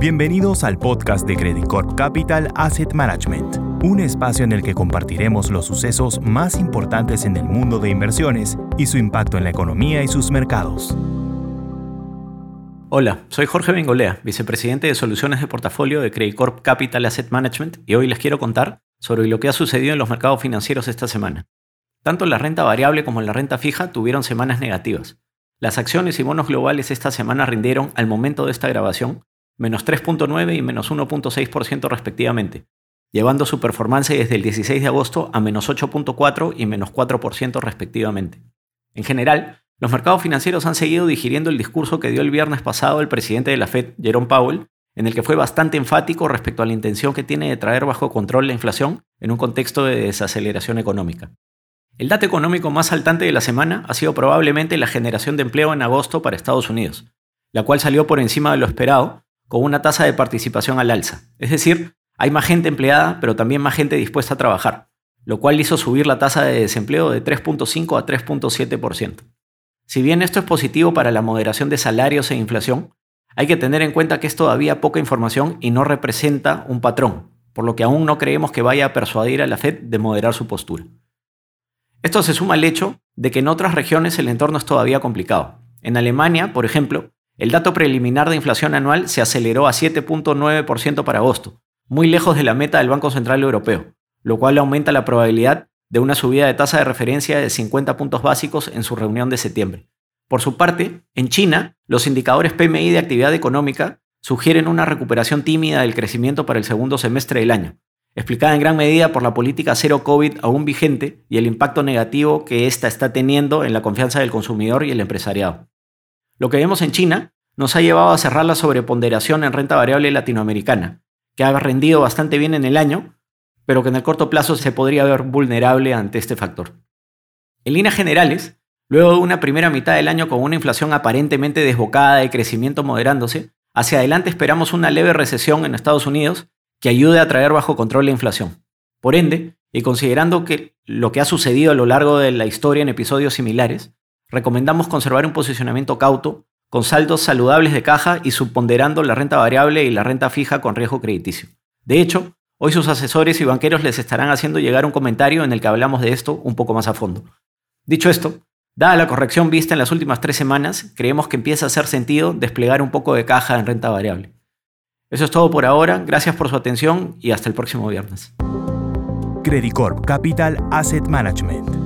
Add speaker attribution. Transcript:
Speaker 1: Bienvenidos al podcast de Credit Corp Capital Asset Management, un espacio en el que compartiremos los sucesos más importantes en el mundo de inversiones y su impacto en la economía y sus mercados.
Speaker 2: Hola, soy Jorge Bengolea, vicepresidente de soluciones de portafolio de Credit Corp Capital Asset Management, y hoy les quiero contar sobre lo que ha sucedido en los mercados financieros esta semana. Tanto la renta variable como la renta fija tuvieron semanas negativas. Las acciones y bonos globales esta semana rindieron, al momento de esta grabación, menos 3.9 y menos 1.6% respectivamente, llevando su performance desde el 16 de agosto a menos 8.4 y menos 4% respectivamente. En general, los mercados financieros han seguido digiriendo el discurso que dio el viernes pasado el presidente de la Fed, Jerome Powell, en el que fue bastante enfático respecto a la intención que tiene de traer bajo control la inflación en un contexto de desaceleración económica. El dato económico más saltante de la semana ha sido probablemente la generación de empleo en agosto para Estados Unidos, la cual salió por encima de lo esperado, con una tasa de participación al alza. Es decir, hay más gente empleada, pero también más gente dispuesta a trabajar, lo cual hizo subir la tasa de desempleo de 3.5 a 3.7%. Si bien esto es positivo para la moderación de salarios e inflación, hay que tener en cuenta que es todavía poca información y no representa un patrón, por lo que aún no creemos que vaya a persuadir a la Fed de moderar su postura. Esto se suma al hecho de que en otras regiones el entorno es todavía complicado. En Alemania, por ejemplo, el dato preliminar de inflación anual se aceleró a 7.9% para agosto, muy lejos de la meta del Banco Central Europeo, lo cual aumenta la probabilidad de una subida de tasa de referencia de 50 puntos básicos en su reunión de septiembre. Por su parte, en China, los indicadores PMI de actividad económica sugieren una recuperación tímida del crecimiento para el segundo semestre del año, explicada en gran medida por la política cero COVID aún vigente y el impacto negativo que ésta está teniendo en la confianza del consumidor y el empresariado. Lo que vemos en China nos ha llevado a cerrar la sobreponderación en renta variable latinoamericana, que ha rendido bastante bien en el año, pero que en el corto plazo se podría ver vulnerable ante este factor. En líneas generales, luego de una primera mitad del año con una inflación aparentemente desbocada y crecimiento moderándose, hacia adelante esperamos una leve recesión en Estados Unidos que ayude a traer bajo control la inflación. Por ende, y considerando que lo que ha sucedido a lo largo de la historia en episodios similares, recomendamos conservar un posicionamiento cauto, con saldos saludables de caja y subponderando la renta variable y la renta fija con riesgo crediticio. De hecho, hoy sus asesores y banqueros les estarán haciendo llegar un comentario en el que hablamos de esto un poco más a fondo. Dicho esto, dada la corrección vista en las últimas tres semanas, creemos que empieza a hacer sentido desplegar un poco de caja en renta variable. Eso es todo por ahora, gracias por su atención y hasta el próximo viernes.
Speaker 1: Credit Corp Capital Asset Management